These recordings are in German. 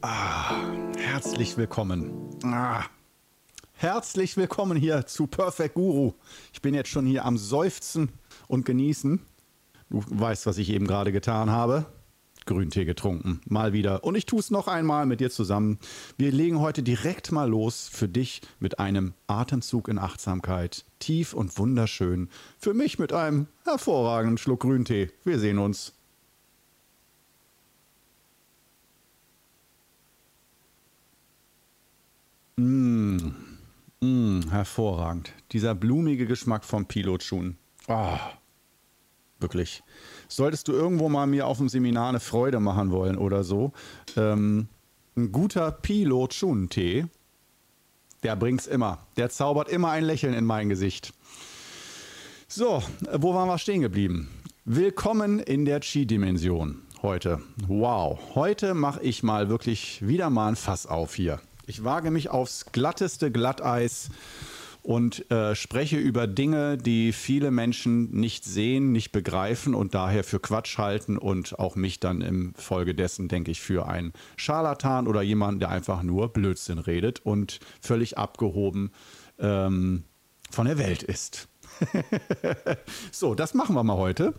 Ah, herzlich willkommen. Ah, herzlich willkommen hier zu Perfect Guru. Ich bin jetzt schon hier am Seufzen und Genießen. Du weißt, was ich eben gerade getan habe. Grüntee getrunken. Mal wieder. Und ich tue es noch einmal mit dir zusammen. Wir legen heute direkt mal los für dich mit einem Atemzug in Achtsamkeit. Tief und wunderschön. Für mich mit einem hervorragenden Schluck Grüntee. Wir sehen uns. Mmh. Mmh, hervorragend. Dieser blumige Geschmack vom Pilotschuhen. Ah, wirklich. Solltest du irgendwo mal mir auf dem Seminar eine Freude machen wollen oder so, ähm, ein guter Pilot-Schuhen-Tee, der bringt's immer. Der zaubert immer ein Lächeln in mein Gesicht. So, wo waren wir stehen geblieben? Willkommen in der Chi-Dimension heute. Wow, heute mache ich mal wirklich wieder mal ein Fass auf hier. Ich wage mich aufs glatteste Glatteis und äh, spreche über Dinge, die viele Menschen nicht sehen, nicht begreifen und daher für Quatsch halten und auch mich dann im Folge dessen, denke ich, für einen Scharlatan oder jemanden, der einfach nur Blödsinn redet und völlig abgehoben ähm, von der Welt ist. so, das machen wir mal heute.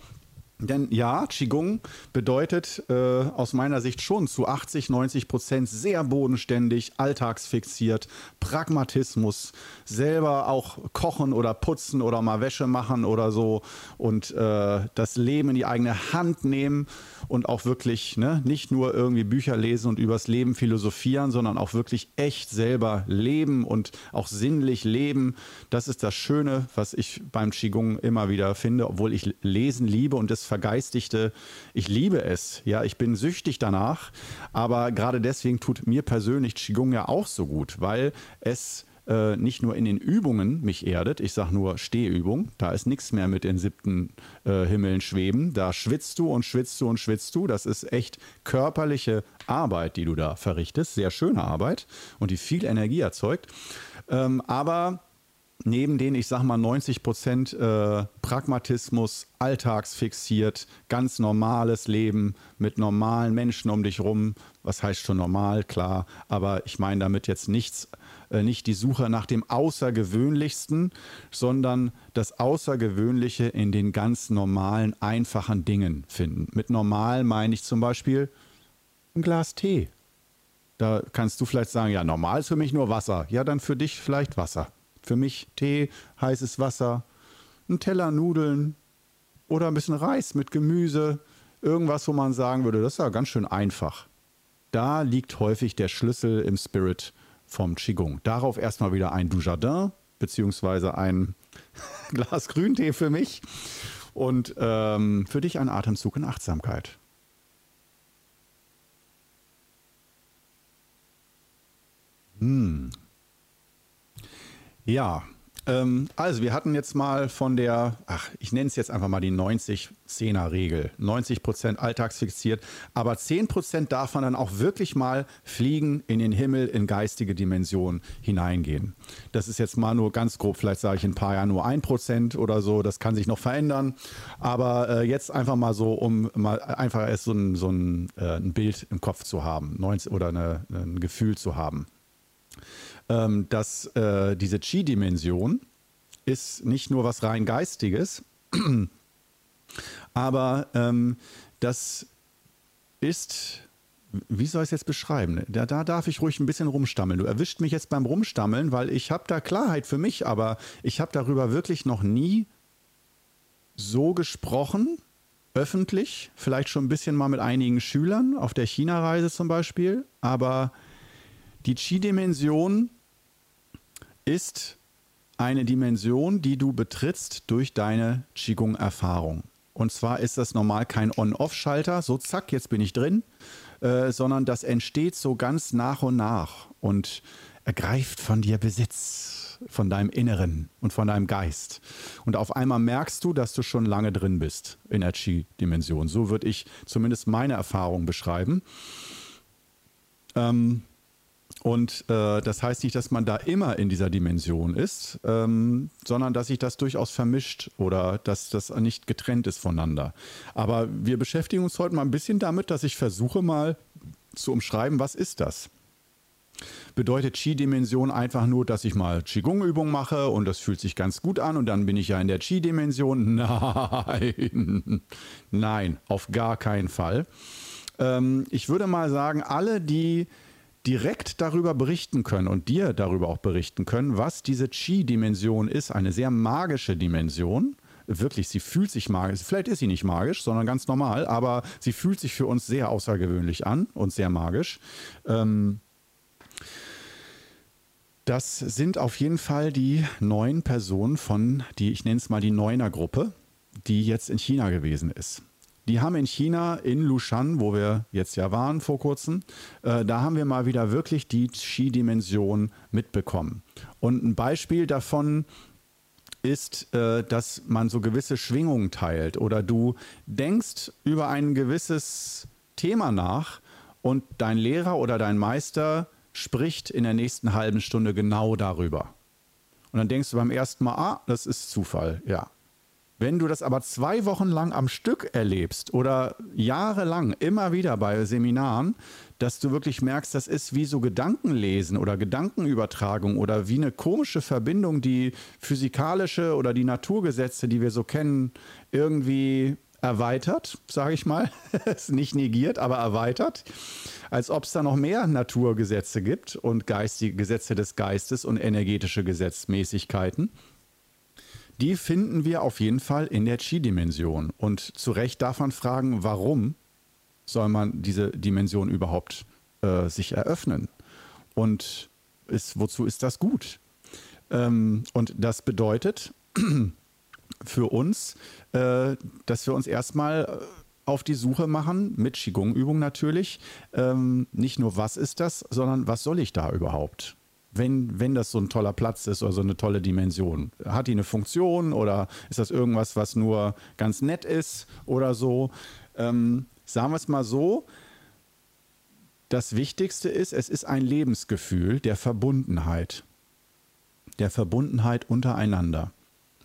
Denn ja, Qigong bedeutet äh, aus meiner Sicht schon zu 80, 90 Prozent sehr bodenständig, alltagsfixiert, Pragmatismus, selber auch kochen oder putzen oder mal Wäsche machen oder so und äh, das Leben in die eigene Hand nehmen und auch wirklich ne, nicht nur irgendwie Bücher lesen und übers Leben philosophieren, sondern auch wirklich echt selber leben und auch sinnlich leben. Das ist das Schöne, was ich beim Qigong immer wieder finde, obwohl ich Lesen liebe und das Vergeistigte, ich liebe es. Ja, ich bin süchtig danach. Aber gerade deswegen tut mir persönlich Qigong ja auch so gut, weil es äh, nicht nur in den Übungen mich erdet, ich sage nur Stehübung, da ist nichts mehr mit den siebten äh, Himmeln schweben, da schwitzt du und schwitzt du und schwitzt du, das ist echt körperliche Arbeit, die du da verrichtest, sehr schöne Arbeit und die viel Energie erzeugt, ähm, aber neben den, ich sag mal, 90 Prozent äh, Pragmatismus, alltagsfixiert, ganz normales Leben mit normalen Menschen um dich rum. Was heißt schon normal, klar, aber ich meine damit jetzt nichts, äh, nicht die Suche nach dem Außergewöhnlichsten, sondern das Außergewöhnliche in den ganz normalen, einfachen Dingen finden. Mit normal meine ich zum Beispiel ein Glas Tee. Da kannst du vielleicht sagen, ja, normal ist für mich nur Wasser. Ja, dann für dich vielleicht Wasser. Für mich Tee, heißes Wasser, ein Teller Nudeln oder ein bisschen Reis mit Gemüse. Irgendwas, wo man sagen würde, das ist ja ganz schön einfach. Da liegt häufig der Schlüssel im Spirit vom Qigong. Darauf erstmal wieder ein Dujardin, beziehungsweise ein Glas Grüntee für mich und ähm, für dich ein Atemzug in Achtsamkeit. Hm, ja, ähm, also wir hatten jetzt mal von der, ach, ich nenne es jetzt einfach mal die 90-10er-Regel. 90 Prozent alltagsfixiert, aber 10 Prozent darf man dann auch wirklich mal fliegen in den Himmel, in geistige Dimensionen hineingehen. Das ist jetzt mal nur ganz grob, vielleicht sage ich in ein paar Jahren nur 1 Prozent oder so, das kann sich noch verändern. Aber äh, jetzt einfach mal so, um mal einfach erst so ein, so ein, äh, ein Bild im Kopf zu haben 90, oder eine, ein Gefühl zu haben ähm, dass äh, diese Chi-Dimension ist nicht nur was rein Geistiges, aber ähm, das ist, wie soll ich es jetzt beschreiben? Da, da darf ich ruhig ein bisschen rumstammeln. Du erwischt mich jetzt beim Rumstammeln, weil ich habe da Klarheit für mich, aber ich habe darüber wirklich noch nie so gesprochen, öffentlich, vielleicht schon ein bisschen mal mit einigen Schülern auf der China-Reise zum Beispiel, aber die Chi-Dimension ist eine Dimension, die du betrittst durch deine Qigong-Erfahrung. Und zwar ist das normal kein On-Off-Schalter, so zack, jetzt bin ich drin, äh, sondern das entsteht so ganz nach und nach und ergreift von dir Besitz, von deinem Inneren und von deinem Geist. Und auf einmal merkst du, dass du schon lange drin bist in der Qi-Dimension. So würde ich zumindest meine Erfahrung beschreiben. Ähm, und äh, das heißt nicht, dass man da immer in dieser Dimension ist, ähm, sondern dass sich das durchaus vermischt oder dass das nicht getrennt ist voneinander. Aber wir beschäftigen uns heute mal ein bisschen damit, dass ich versuche mal zu umschreiben, was ist das? Bedeutet Qi-Dimension einfach nur, dass ich mal Qigong-Übungen mache und das fühlt sich ganz gut an und dann bin ich ja in der Qi-Dimension? Nein, nein, auf gar keinen Fall. Ähm, ich würde mal sagen, alle, die direkt darüber berichten können und dir darüber auch berichten können, was diese Qi-Dimension ist, eine sehr magische Dimension. Wirklich, sie fühlt sich magisch. Vielleicht ist sie nicht magisch, sondern ganz normal, aber sie fühlt sich für uns sehr außergewöhnlich an und sehr magisch. Ähm, das sind auf jeden Fall die neun Personen von, die ich nenne es mal die Neuner-Gruppe, die jetzt in China gewesen ist. Die haben in China, in Lushan, wo wir jetzt ja waren vor kurzem, äh, da haben wir mal wieder wirklich die Qi-Dimension mitbekommen. Und ein Beispiel davon ist, äh, dass man so gewisse Schwingungen teilt oder du denkst über ein gewisses Thema nach und dein Lehrer oder dein Meister spricht in der nächsten halben Stunde genau darüber. Und dann denkst du beim ersten Mal, ah, das ist Zufall, ja. Wenn du das aber zwei Wochen lang am Stück erlebst oder jahrelang immer wieder bei Seminaren, dass du wirklich merkst, das ist wie so Gedankenlesen oder Gedankenübertragung oder wie eine komische Verbindung, die physikalische oder die Naturgesetze, die wir so kennen, irgendwie erweitert, sage ich mal. nicht negiert, aber erweitert. Als ob es da noch mehr Naturgesetze gibt und geistige Gesetze des Geistes und energetische Gesetzmäßigkeiten die finden wir auf jeden Fall in der Chi-Dimension. Und zu Recht darf man fragen, warum soll man diese Dimension überhaupt äh, sich eröffnen? Und ist, wozu ist das gut? Ähm, und das bedeutet für uns, äh, dass wir uns erstmal auf die Suche machen, mit Qigong-Übung natürlich, ähm, nicht nur was ist das, sondern was soll ich da überhaupt? Wenn, wenn das so ein toller Platz ist oder so eine tolle Dimension? Hat die eine Funktion oder ist das irgendwas, was nur ganz nett ist oder so? Ähm, sagen wir es mal so, das Wichtigste ist, es ist ein Lebensgefühl der Verbundenheit, der Verbundenheit untereinander.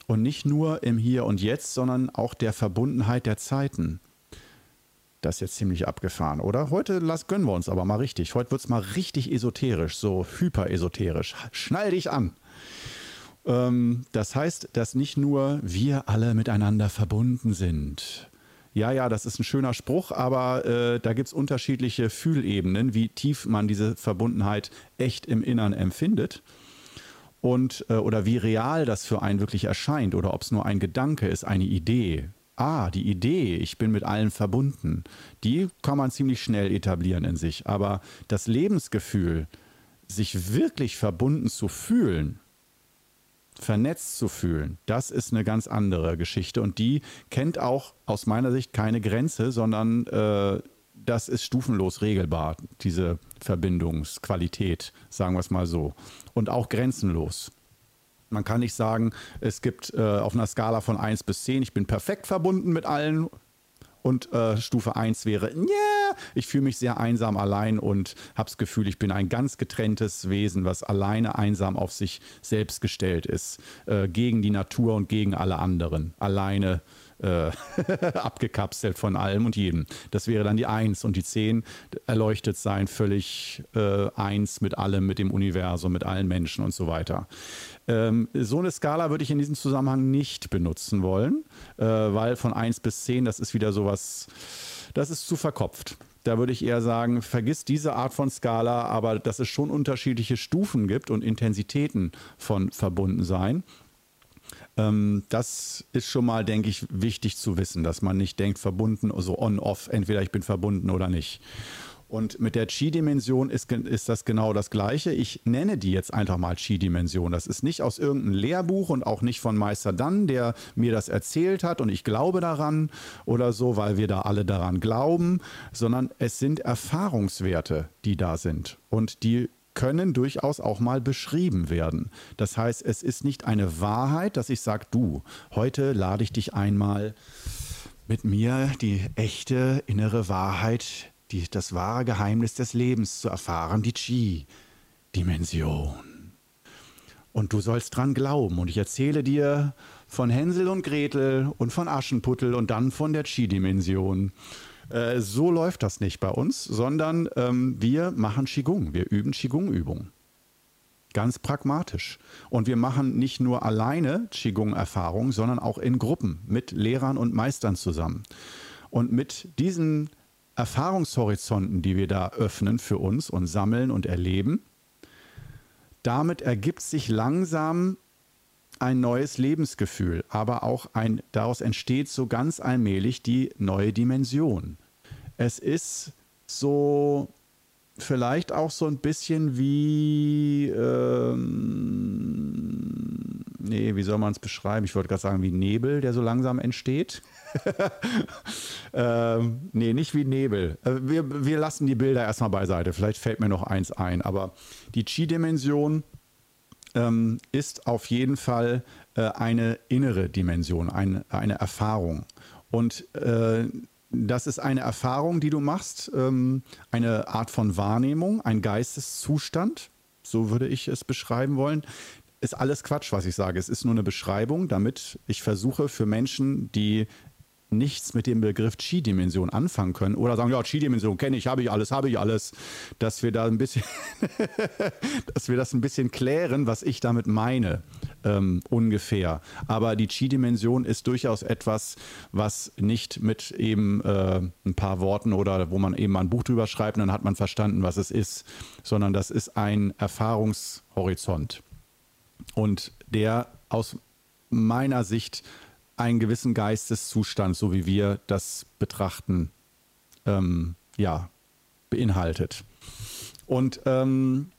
Und nicht nur im Hier und Jetzt, sondern auch der Verbundenheit der Zeiten. Das ist jetzt ziemlich abgefahren, oder? Heute las, gönnen wir uns aber mal richtig. Heute wird es mal richtig esoterisch, so hyperesoterisch. Schnall dich an. Ähm, das heißt, dass nicht nur wir alle miteinander verbunden sind. Ja, ja, das ist ein schöner Spruch, aber äh, da gibt es unterschiedliche Fühlebenen, wie tief man diese Verbundenheit echt im Innern empfindet und äh, oder wie real das für einen wirklich erscheint oder ob es nur ein Gedanke ist, eine Idee ah, die Idee, ich bin mit allen verbunden, die kann man ziemlich schnell etablieren in sich. Aber das Lebensgefühl, sich wirklich verbunden zu fühlen, vernetzt zu fühlen, das ist eine ganz andere Geschichte. Und die kennt auch aus meiner Sicht keine Grenze, sondern äh, das ist stufenlos regelbar, diese Verbindungsqualität, sagen wir es mal so. Und auch grenzenlos. Man kann nicht sagen, es gibt äh, auf einer Skala von 1 bis 10, ich bin perfekt verbunden mit allen. Und äh, Stufe 1 wäre, yeah, ich fühle mich sehr einsam allein und habe das Gefühl, ich bin ein ganz getrenntes Wesen, was alleine einsam auf sich selbst gestellt ist, äh, gegen die Natur und gegen alle anderen. Alleine äh, abgekapselt von allem und jedem. Das wäre dann die Eins und die Zehn erleuchtet sein, völlig äh, eins mit allem, mit dem Universum, mit allen Menschen und so weiter. Ähm, so eine Skala würde ich in diesem Zusammenhang nicht benutzen wollen, äh, weil von 1 bis 10, das ist wieder sowas, das ist zu verkopft. Da würde ich eher sagen, vergiss diese Art von Skala, aber dass es schon unterschiedliche Stufen gibt und Intensitäten von Verbundensein. Ähm, das ist schon mal, denke ich, wichtig zu wissen, dass man nicht denkt, verbunden, so on-off, entweder ich bin verbunden oder nicht. Und mit der Chi-Dimension ist, ist das genau das Gleiche. Ich nenne die jetzt einfach mal Chi-Dimension. Das ist nicht aus irgendeinem Lehrbuch und auch nicht von Meister Dann, der mir das erzählt hat und ich glaube daran oder so, weil wir da alle daran glauben, sondern es sind Erfahrungswerte, die da sind. Und die können durchaus auch mal beschrieben werden. Das heißt, es ist nicht eine Wahrheit, dass ich sage, du, heute lade ich dich einmal mit mir die echte innere Wahrheit die, das wahre Geheimnis des Lebens zu erfahren, die Chi-Dimension. Und du sollst dran glauben. Und ich erzähle dir von Hänsel und Gretel und von Aschenputtel und dann von der Chi-Dimension. Äh, so läuft das nicht bei uns, sondern ähm, wir machen Qigong. Wir üben Qigong-Übungen. Ganz pragmatisch. Und wir machen nicht nur alleine Qigong-Erfahrungen, sondern auch in Gruppen mit Lehrern und Meistern zusammen. Und mit diesen Erfahrungshorizonten, die wir da öffnen für uns und sammeln und erleben, damit ergibt sich langsam ein neues Lebensgefühl, aber auch ein, daraus entsteht so ganz allmählich die neue Dimension. Es ist so vielleicht auch so ein bisschen wie, ähm, nee, wie soll man es beschreiben? Ich wollte gerade sagen, wie Nebel, der so langsam entsteht. ähm, nee, nicht wie Nebel. Äh, wir, wir lassen die Bilder erstmal beiseite. Vielleicht fällt mir noch eins ein. Aber die Chi-Dimension ähm, ist auf jeden Fall äh, eine innere Dimension, ein, eine Erfahrung. Und äh, das ist eine Erfahrung, die du machst, ähm, eine Art von Wahrnehmung, ein Geisteszustand, so würde ich es beschreiben wollen. Ist alles Quatsch, was ich sage. Es ist nur eine Beschreibung, damit ich versuche für Menschen, die nichts mit dem Begriff Chi-Dimension anfangen können oder sagen, ja, Chi-Dimension kenne ich, habe ich alles, habe ich alles, dass wir da ein bisschen, dass wir das ein bisschen klären, was ich damit meine, ähm, ungefähr. Aber die Chi-Dimension ist durchaus etwas, was nicht mit eben äh, ein paar Worten oder wo man eben mal ein Buch drüber schreibt, dann hat man verstanden, was es ist, sondern das ist ein Erfahrungshorizont. Und der aus meiner Sicht einen gewissen Geisteszustand, so wie wir das betrachten, ähm, ja, beinhaltet. Und ähm,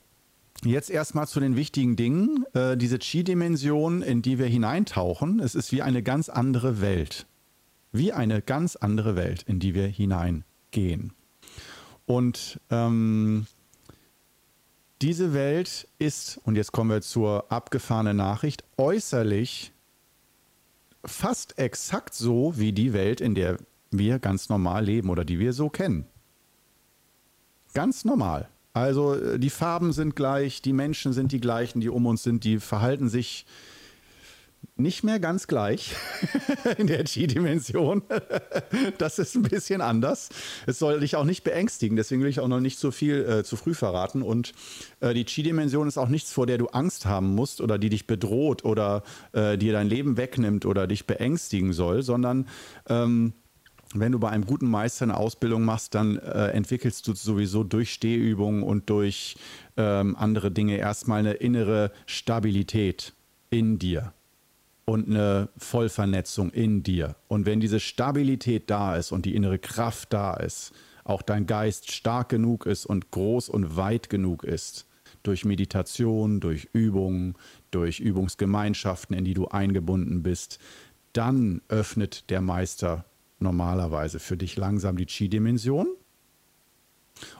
jetzt erstmal zu den wichtigen Dingen. Äh, diese Chi-Dimension, in die wir hineintauchen, es ist wie eine ganz andere Welt. Wie eine ganz andere Welt, in die wir hineingehen. Und ähm, diese Welt ist, und jetzt kommen wir zur abgefahrenen Nachricht, äußerlich fast exakt so wie die Welt, in der wir ganz normal leben oder die wir so kennen. Ganz normal. Also äh, die Farben sind gleich, die Menschen sind die gleichen, die um uns sind, die verhalten sich nicht mehr ganz gleich in der Chi-Dimension. das ist ein bisschen anders. Es soll dich auch nicht beängstigen, deswegen will ich auch noch nicht zu viel äh, zu früh verraten. Und äh, die Chi-Dimension ist auch nichts, vor der du Angst haben musst oder die dich bedroht oder äh, dir dein Leben wegnimmt oder dich beängstigen soll, sondern ähm, wenn du bei einem guten Meister eine Ausbildung machst, dann äh, entwickelst du sowieso durch Stehübungen und durch ähm, andere Dinge erstmal eine innere Stabilität in dir und eine Vollvernetzung in dir. Und wenn diese Stabilität da ist und die innere Kraft da ist, auch dein Geist stark genug ist und groß und weit genug ist, durch Meditation, durch Übungen, durch Übungsgemeinschaften, in die du eingebunden bist, dann öffnet der Meister normalerweise für dich langsam die Chi-Dimension.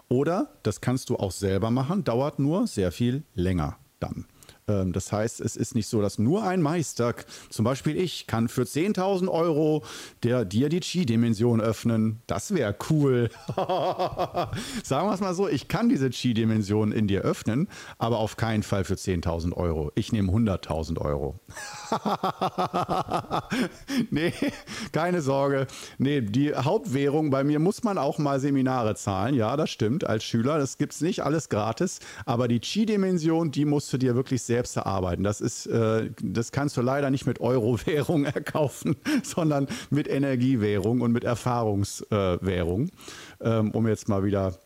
Oder, das kannst du auch selber machen, dauert nur sehr viel länger dann. Ähm, das heißt, es ist nicht so, dass nur ein Meister, zum Beispiel ich, kann für 10.000 Euro der, dir die Chi-Dimension öffnen. Das wäre cool. Sagen wir es mal so, ich kann diese Chi-Dimension in dir öffnen, aber auf keinen Fall für 10.000 Euro. Ich nehme 100.000 Euro. nee, keine Sorge. Nee, die Hauptwährung bei mir muss man auch mal Seminare zahlen. Ja, das stimmt, als Schüler. Das gibt es nicht alles gratis. Aber die Chi-Dimension, die musst du dir wirklich selbst erarbeiten. Das ist, äh, das kannst du leider nicht mit Euro-Währung erkaufen, sondern mit Energiewährung und mit Erfahrungswährung, äh, ähm, um jetzt mal wieder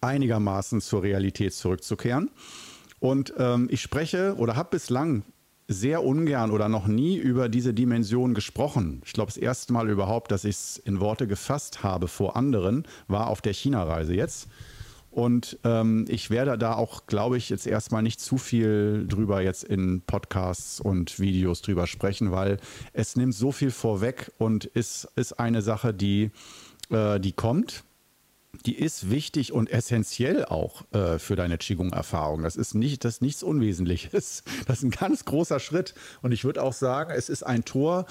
einigermaßen zur Realität zurückzukehren. Und ähm, ich spreche oder habe bislang sehr ungern oder noch nie über diese Dimension gesprochen. Ich glaube, das erste Mal überhaupt, dass ich es in Worte gefasst habe vor anderen, war auf der China-Reise jetzt. Und ähm, ich werde da auch, glaube ich, jetzt erstmal nicht zu viel drüber jetzt in Podcasts und Videos drüber sprechen, weil es nimmt so viel vorweg und ist, ist eine Sache, die, äh, die kommt die ist wichtig und essentiell auch äh, für deine Qigong-Erfahrung. Das ist nicht, das ist nichts Unwesentliches. Das ist ein ganz großer Schritt. Und ich würde auch sagen, es ist ein Tor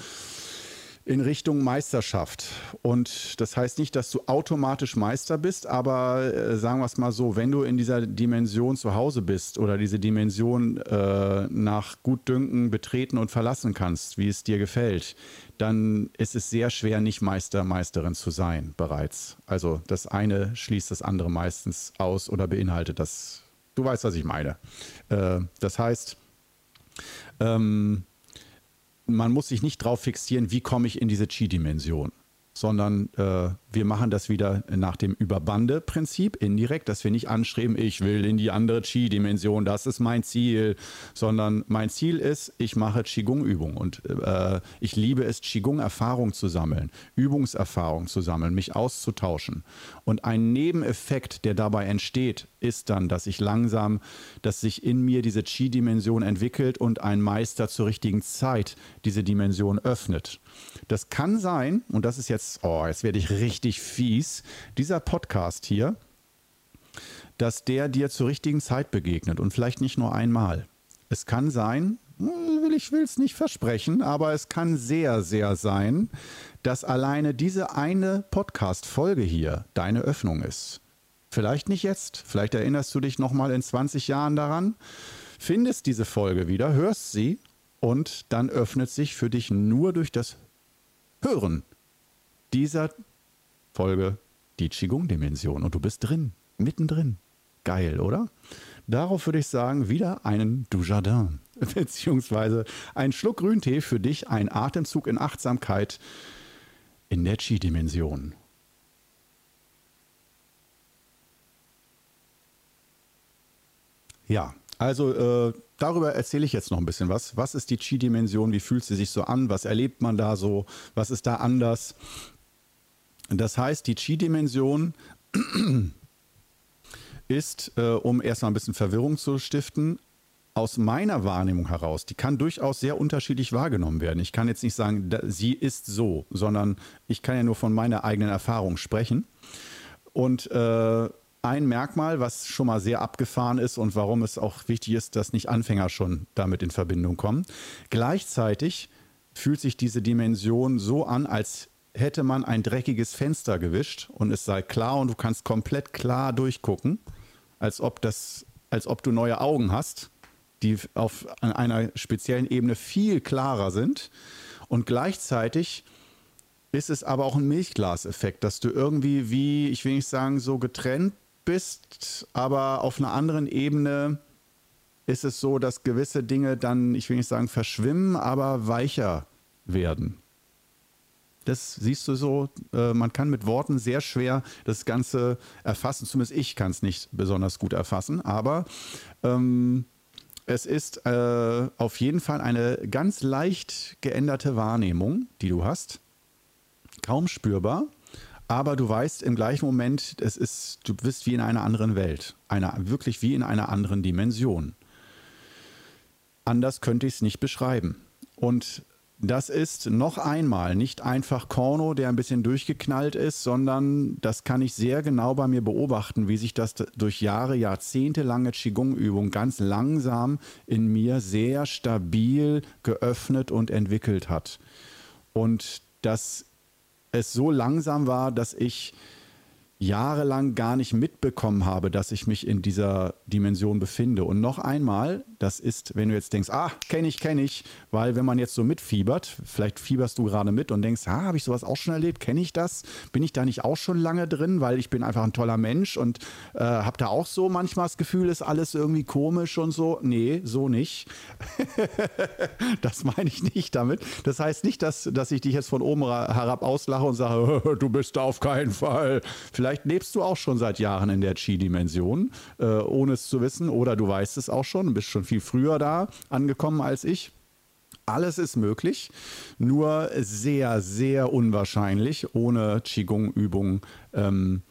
in Richtung Meisterschaft. Und das heißt nicht, dass du automatisch Meister bist, aber äh, sagen wir es mal so, wenn du in dieser Dimension zu Hause bist oder diese Dimension äh, nach Gutdünken betreten und verlassen kannst, wie es dir gefällt, dann ist es sehr schwer, nicht Meister, Meisterin zu sein bereits. Also das eine schließt das andere meistens aus oder beinhaltet das. Du weißt, was ich meine. Äh, das heißt, ähm, man muss sich nicht darauf fixieren, wie komme ich in diese Chi-Dimension sondern äh, wir machen das wieder nach dem Überbande-Prinzip, indirekt, dass wir nicht anstreben, ich will in die andere Qi-Dimension, das ist mein Ziel, sondern mein Ziel ist, ich mache Qigong-Übung und äh, ich liebe es, Qigong-Erfahrung zu sammeln, Übungserfahrung zu sammeln, mich auszutauschen. Und ein Nebeneffekt, der dabei entsteht, ist dann, dass ich langsam, dass sich in mir diese Qi-Dimension entwickelt und ein Meister zur richtigen Zeit diese Dimension öffnet. Das kann sein, und das ist jetzt, oh, jetzt werde ich richtig fies, dieser Podcast hier, dass der dir zur richtigen Zeit begegnet und vielleicht nicht nur einmal. Es kann sein, ich will es nicht versprechen, aber es kann sehr, sehr sein, dass alleine diese eine Podcast-Folge hier deine Öffnung ist. Vielleicht nicht jetzt, vielleicht erinnerst du dich nochmal in 20 Jahren daran, findest diese Folge wieder, hörst sie und dann öffnet sich für dich nur durch das Hören dieser Folge die Qigong-Dimension und du bist drin, mittendrin. Geil, oder? Darauf würde ich sagen, wieder einen Dujardin, beziehungsweise ein Schluck Grüntee für dich, ein Atemzug in Achtsamkeit in der Qi-Dimension. Ja, also äh, darüber erzähle ich jetzt noch ein bisschen was. Was ist die Chi-Dimension? Wie fühlt sie sich so an? Was erlebt man da so? Was ist da anders? Das heißt, die Chi-Dimension ist, äh, um erstmal ein bisschen Verwirrung zu stiften, aus meiner Wahrnehmung heraus, die kann durchaus sehr unterschiedlich wahrgenommen werden. Ich kann jetzt nicht sagen, da, sie ist so, sondern ich kann ja nur von meiner eigenen Erfahrung sprechen. Und äh, ein Merkmal, was schon mal sehr abgefahren ist und warum es auch wichtig ist, dass nicht Anfänger schon damit in Verbindung kommen. Gleichzeitig fühlt sich diese Dimension so an, als hätte man ein dreckiges Fenster gewischt und es sei klar und du kannst komplett klar durchgucken, als ob das, als ob du neue Augen hast, die auf einer speziellen Ebene viel klarer sind und gleichzeitig ist es aber auch ein Milchglaseffekt, dass du irgendwie wie, ich will nicht sagen, so getrennt bist, aber auf einer anderen Ebene ist es so, dass gewisse Dinge dann, ich will nicht sagen verschwimmen, aber weicher werden. Das siehst du so, äh, man kann mit Worten sehr schwer das Ganze erfassen. Zumindest ich kann es nicht besonders gut erfassen, aber ähm, es ist äh, auf jeden Fall eine ganz leicht geänderte Wahrnehmung, die du hast. Kaum spürbar, aber du weißt im gleichen Moment, es ist, du bist wie in einer anderen Welt, einer, wirklich wie in einer anderen Dimension. Anders könnte ich es nicht beschreiben. Und das ist noch einmal nicht einfach Korno, der ein bisschen durchgeknallt ist, sondern das kann ich sehr genau bei mir beobachten, wie sich das durch Jahre, jahrzehntelange Qigong-Übung ganz langsam in mir sehr stabil geöffnet und entwickelt hat. Und das es so langsam war, dass ich jahrelang gar nicht mitbekommen habe, dass ich mich in dieser Dimension befinde. Und noch einmal, das ist, wenn du jetzt denkst, ah, kenne ich, kenne ich, weil wenn man jetzt so mitfiebert, vielleicht fieberst du gerade mit und denkst, ah, habe ich sowas auch schon erlebt, kenne ich das? Bin ich da nicht auch schon lange drin, weil ich bin einfach ein toller Mensch und äh, habe da auch so manchmal das Gefühl, ist alles irgendwie komisch und so. Nee, so nicht. das meine ich nicht damit. Das heißt nicht, dass, dass ich dich jetzt von oben herab auslache und sage, du bist da auf keinen Fall. Vielleicht Vielleicht lebst du auch schon seit Jahren in der Chi-Dimension, äh, ohne es zu wissen, oder du weißt es auch schon, bist schon viel früher da angekommen als ich. Alles ist möglich, nur sehr, sehr unwahrscheinlich ohne Qigong-Übung. Ähm,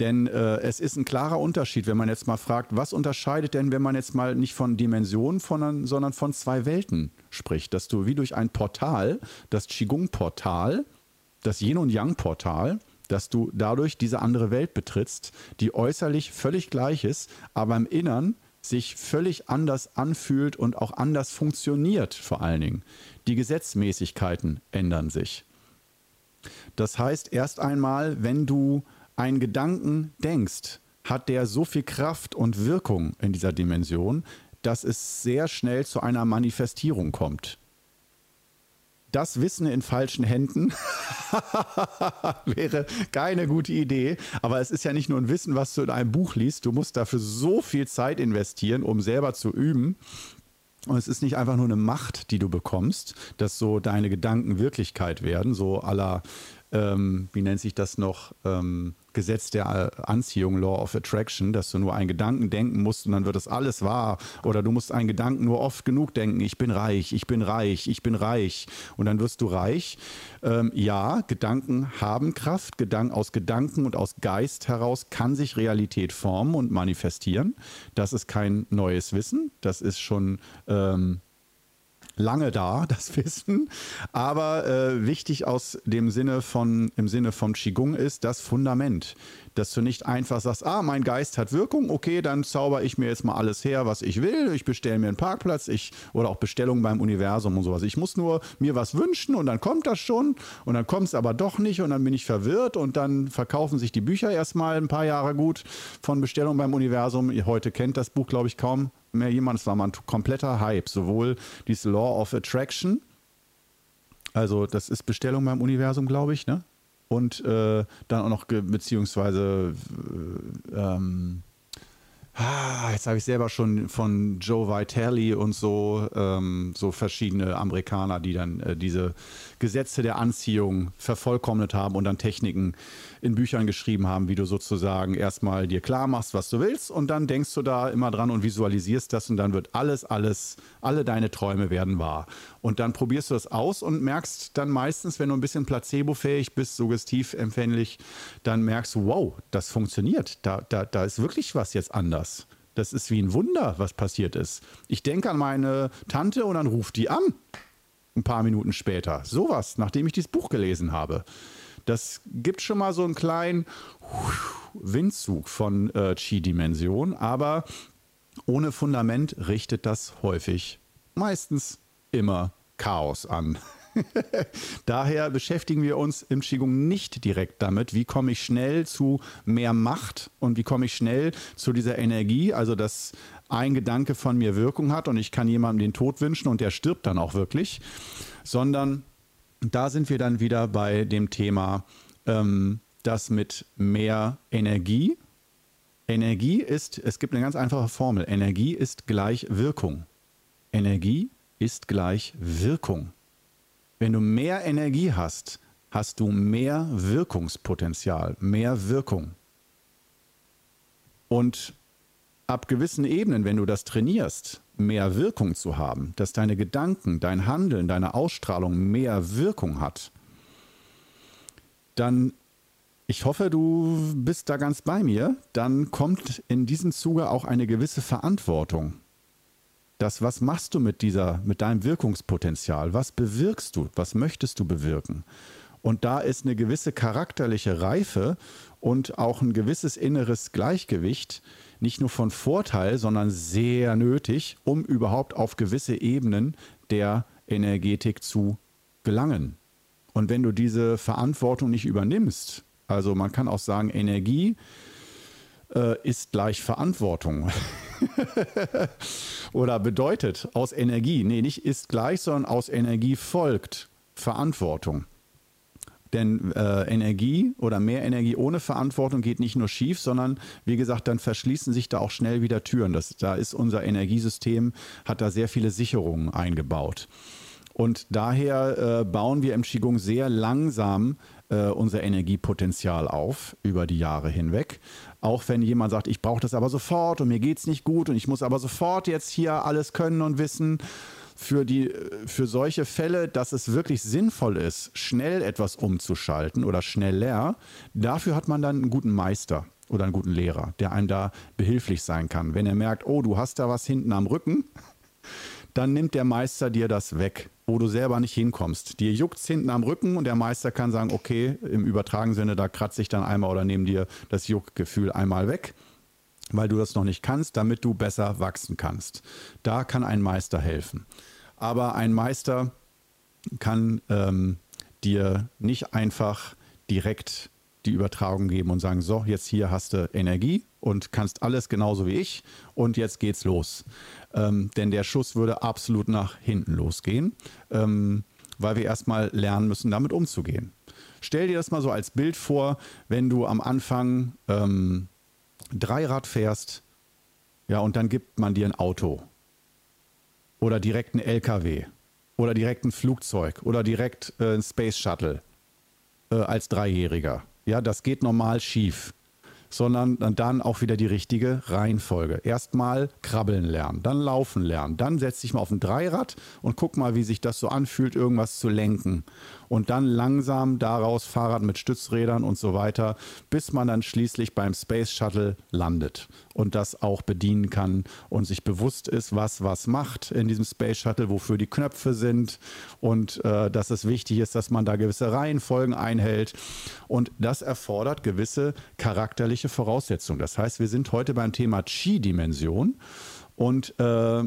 denn äh, es ist ein klarer Unterschied, wenn man jetzt mal fragt, was unterscheidet denn, wenn man jetzt mal nicht von Dimensionen, von, sondern von zwei Welten spricht, dass du wie durch ein Portal, das Qigong-Portal, das Yin- und Yang-Portal, dass du dadurch diese andere Welt betrittst, die äußerlich völlig gleich ist, aber im Innern sich völlig anders anfühlt und auch anders funktioniert vor allen Dingen. Die Gesetzmäßigkeiten ändern sich. Das heißt, erst einmal, wenn du einen Gedanken denkst, hat der so viel Kraft und Wirkung in dieser Dimension, dass es sehr schnell zu einer Manifestierung kommt. Das Wissen in falschen Händen wäre keine gute Idee. Aber es ist ja nicht nur ein Wissen, was du in einem Buch liest. Du musst dafür so viel Zeit investieren, um selber zu üben. Und es ist nicht einfach nur eine Macht, die du bekommst, dass so deine Gedanken Wirklichkeit werden, so aller ähm, wie nennt sich das noch, ähm, Gesetz der Anziehung, Law of Attraction, dass du nur einen Gedanken denken musst und dann wird das alles wahr. Oder du musst einen Gedanken nur oft genug denken, ich bin reich, ich bin reich, ich bin reich. Und dann wirst du reich. Ähm, ja, Gedanken haben Kraft. Gedanken, aus Gedanken und aus Geist heraus kann sich Realität formen und manifestieren. Das ist kein neues Wissen. Das ist schon ähm, lange da, das Wissen. Aber äh, wichtig aus dem Sinne von, im Sinne von Qigong ist das Fundament. Dass du nicht einfach sagst, ah, mein Geist hat Wirkung, okay, dann zauber ich mir jetzt mal alles her, was ich will. Ich bestelle mir einen Parkplatz, ich, oder auch Bestellungen beim Universum und sowas. Ich muss nur mir was wünschen und dann kommt das schon und dann kommt es aber doch nicht und dann bin ich verwirrt und dann verkaufen sich die Bücher erstmal ein paar Jahre gut von Bestellungen beim Universum. Heute kennt das Buch, glaube ich, kaum mehr jemand. Es war mal ein kompletter Hype. Sowohl dieses Law of Attraction, also das ist Bestellung beim Universum, glaube ich, ne? Und äh, dann auch noch beziehungsweise äh, ähm, Ah, jetzt habe ich selber schon von Joe Vitale und so, ähm, so verschiedene Amerikaner, die dann äh, diese Gesetze der Anziehung vervollkommnet haben und dann Techniken in Büchern geschrieben haben, wie du sozusagen erstmal dir klar machst, was du willst und dann denkst du da immer dran und visualisierst das und dann wird alles, alles, alle deine Träume werden wahr. Und dann probierst du das aus und merkst dann meistens, wenn du ein bisschen placebo-fähig bist, suggestiv empfänglich, dann merkst du, wow, das funktioniert. Da, da, da ist wirklich was jetzt anders. Das ist wie ein Wunder, was passiert ist. Ich denke an meine Tante und dann ruft die an. Ein paar Minuten später. Sowas, nachdem ich dieses Buch gelesen habe. Das gibt schon mal so einen kleinen Windzug von äh, Chi-Dimension, aber ohne Fundament richtet das häufig, meistens immer Chaos an. Daher beschäftigen wir uns im Qigong nicht direkt damit, wie komme ich schnell zu mehr Macht und wie komme ich schnell zu dieser Energie, also dass ein Gedanke von mir Wirkung hat und ich kann jemandem den Tod wünschen und der stirbt dann auch wirklich, sondern da sind wir dann wieder bei dem Thema, ähm, dass mit mehr Energie, Energie ist, es gibt eine ganz einfache Formel, Energie ist gleich Wirkung. Energie ist gleich Wirkung. Wenn du mehr Energie hast, hast du mehr Wirkungspotenzial, mehr Wirkung. Und ab gewissen Ebenen, wenn du das trainierst, mehr Wirkung zu haben, dass deine Gedanken, dein Handeln, deine Ausstrahlung mehr Wirkung hat, dann, ich hoffe, du bist da ganz bei mir, dann kommt in diesem Zuge auch eine gewisse Verantwortung. Das, was machst du mit dieser, mit deinem Wirkungspotenzial? Was bewirkst du? Was möchtest du bewirken? Und da ist eine gewisse charakterliche Reife und auch ein gewisses inneres Gleichgewicht, nicht nur von Vorteil, sondern sehr nötig, um überhaupt auf gewisse Ebenen der Energetik zu gelangen. Und wenn du diese Verantwortung nicht übernimmst, also man kann auch sagen, Energie äh, ist gleich Verantwortung. Oder bedeutet aus Energie, nee, nicht ist gleich, sondern aus Energie folgt Verantwortung. Denn äh, Energie oder mehr Energie ohne Verantwortung geht nicht nur schief, sondern wie gesagt, dann verschließen sich da auch schnell wieder Türen. Das, da ist unser Energiesystem, hat da sehr viele Sicherungen eingebaut. Und daher äh, bauen wir im Qigong sehr langsam äh, unser Energiepotenzial auf über die Jahre hinweg. Auch wenn jemand sagt, ich brauche das aber sofort und mir geht es nicht gut und ich muss aber sofort jetzt hier alles können und wissen, für, die, für solche Fälle, dass es wirklich sinnvoll ist, schnell etwas umzuschalten oder schneller, dafür hat man dann einen guten Meister oder einen guten Lehrer, der einem da behilflich sein kann. Wenn er merkt, oh, du hast da was hinten am Rücken, dann nimmt der Meister dir das weg, wo du selber nicht hinkommst. Dir juckt es hinten am Rücken und der Meister kann sagen, okay, im übertragenen Sinne, da kratze ich dann einmal oder nehme dir das Juckgefühl einmal weg weil du das noch nicht kannst, damit du besser wachsen kannst. Da kann ein Meister helfen. Aber ein Meister kann ähm, dir nicht einfach direkt die Übertragung geben und sagen, so, jetzt hier hast du Energie und kannst alles genauso wie ich und jetzt geht's los. Ähm, denn der Schuss würde absolut nach hinten losgehen, ähm, weil wir erstmal lernen müssen, damit umzugehen. Stell dir das mal so als Bild vor, wenn du am Anfang ähm, Dreirad fährst, ja, und dann gibt man dir ein Auto oder direkt ein LKW oder direkt ein Flugzeug oder direkt äh, ein Space Shuttle äh, als Dreijähriger. Ja, das geht normal schief sondern dann auch wieder die richtige Reihenfolge. Erstmal krabbeln lernen, dann laufen lernen, dann setz dich mal auf ein Dreirad und guck mal, wie sich das so anfühlt, irgendwas zu lenken. Und dann langsam daraus Fahrrad mit Stützrädern und so weiter, bis man dann schließlich beim Space Shuttle landet und das auch bedienen kann und sich bewusst ist, was was macht in diesem Space Shuttle, wofür die Knöpfe sind und äh, dass es wichtig ist, dass man da gewisse Reihenfolgen einhält. Und das erfordert gewisse charakterliche charakterliche Voraussetzung. Das heißt, wir sind heute beim Thema Chi-Dimension und äh,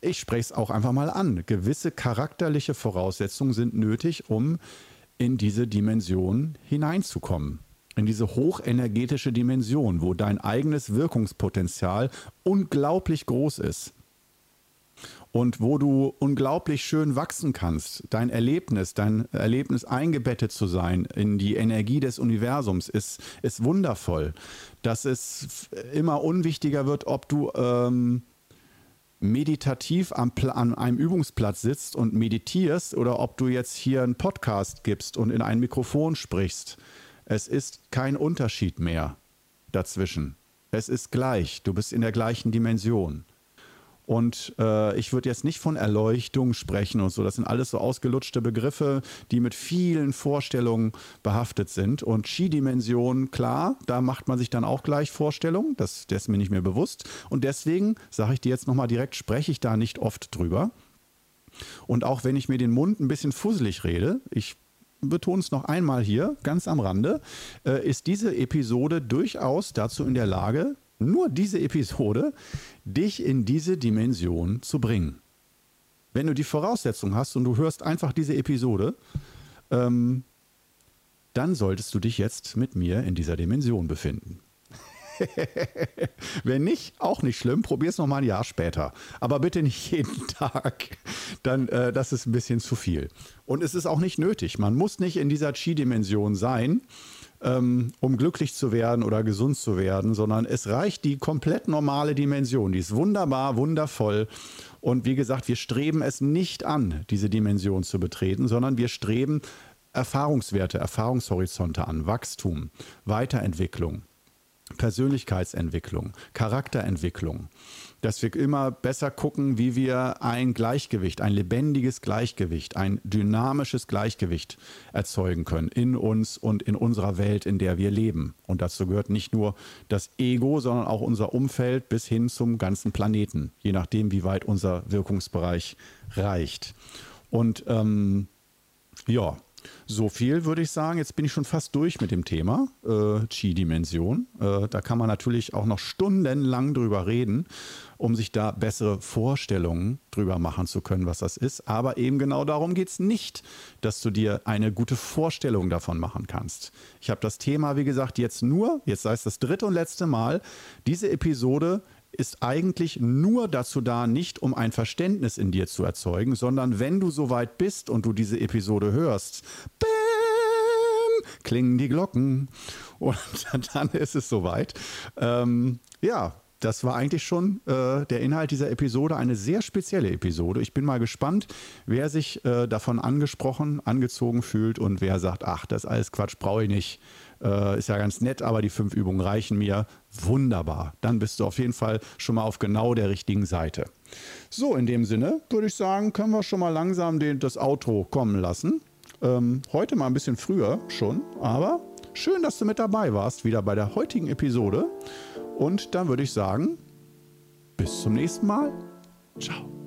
ich spreche es auch einfach mal an. Gewisse charakterliche Voraussetzungen sind nötig, um in diese Dimension hineinzukommen. In diese hochenergetische Dimension, wo dein eigenes Wirkungspotenzial unglaublich groß ist und wo du unglaublich schön wachsen kannst. Dein Erlebnis, dein Erlebnis eingebettet zu sein in die Energie des Universums ist, ist wundervoll. Dass es immer unwichtiger wird, ob du ähm, meditativ am, an einem Übungsplatz sitzt und meditierst oder ob du jetzt hier einen Podcast gibst und in ein Mikrofon sprichst. Es ist kein Unterschied mehr dazwischen. Es ist gleich. Du bist in der gleichen Dimension. Und äh, ich würde jetzt nicht von Erleuchtung sprechen und so. Das sind alles so ausgelutschte Begriffe, die mit vielen Vorstellungen behaftet sind. Und Chi-Dimension, klar, da macht man sich dann auch gleich Vorstellungen. Das, das ist mir nicht mehr bewusst. Und deswegen sage ich dir jetzt nochmal direkt, spreche ich da nicht oft drüber. Und auch wenn ich mir den Mund ein bisschen fusselig rede, ich betone es noch einmal hier, ganz am Rande, äh, ist diese Episode durchaus dazu in der Lage, nur diese Episode, dich in diese Dimension zu bringen. Wenn du die Voraussetzung hast und du hörst einfach diese Episode, ähm, dann solltest du dich jetzt mit mir in dieser Dimension befinden. Wenn nicht, auch nicht schlimm. Probier es nochmal ein Jahr später. Aber bitte nicht jeden Tag. Dann, äh, das ist ein bisschen zu viel. Und es ist auch nicht nötig. Man muss nicht in dieser Chi-Dimension sein, ähm, um glücklich zu werden oder gesund zu werden, sondern es reicht die komplett normale Dimension. Die ist wunderbar, wundervoll. Und wie gesagt, wir streben es nicht an, diese Dimension zu betreten, sondern wir streben Erfahrungswerte, Erfahrungshorizonte an, Wachstum, Weiterentwicklung. Persönlichkeitsentwicklung, Charakterentwicklung, dass wir immer besser gucken, wie wir ein Gleichgewicht, ein lebendiges Gleichgewicht, ein dynamisches Gleichgewicht erzeugen können in uns und in unserer Welt, in der wir leben. Und dazu gehört nicht nur das Ego, sondern auch unser Umfeld bis hin zum ganzen Planeten, je nachdem, wie weit unser Wirkungsbereich reicht. Und ähm, ja, so viel würde ich sagen. Jetzt bin ich schon fast durch mit dem Thema äh, Chi-Dimension. Äh, da kann man natürlich auch noch stundenlang drüber reden, um sich da bessere Vorstellungen drüber machen zu können, was das ist. Aber eben genau darum geht es nicht, dass du dir eine gute Vorstellung davon machen kannst. Ich habe das Thema, wie gesagt, jetzt nur, jetzt sei es das dritte und letzte Mal, diese Episode ist eigentlich nur dazu da, nicht um ein Verständnis in dir zu erzeugen, sondern wenn du soweit bist und du diese Episode hörst, bäm, klingen die Glocken und dann ist es soweit. Ähm, ja, das war eigentlich schon äh, der Inhalt dieser Episode, eine sehr spezielle Episode. Ich bin mal gespannt, wer sich äh, davon angesprochen, angezogen fühlt und wer sagt, ach, das ist alles Quatsch, brauche ich nicht. Äh, ist ja ganz nett, aber die fünf Übungen reichen mir. Wunderbar. Dann bist du auf jeden Fall schon mal auf genau der richtigen Seite. So, in dem Sinne würde ich sagen, können wir schon mal langsam den, das Outro kommen lassen. Ähm, heute mal ein bisschen früher schon, aber schön, dass du mit dabei warst, wieder bei der heutigen Episode. Und dann würde ich sagen, bis zum nächsten Mal. Ciao.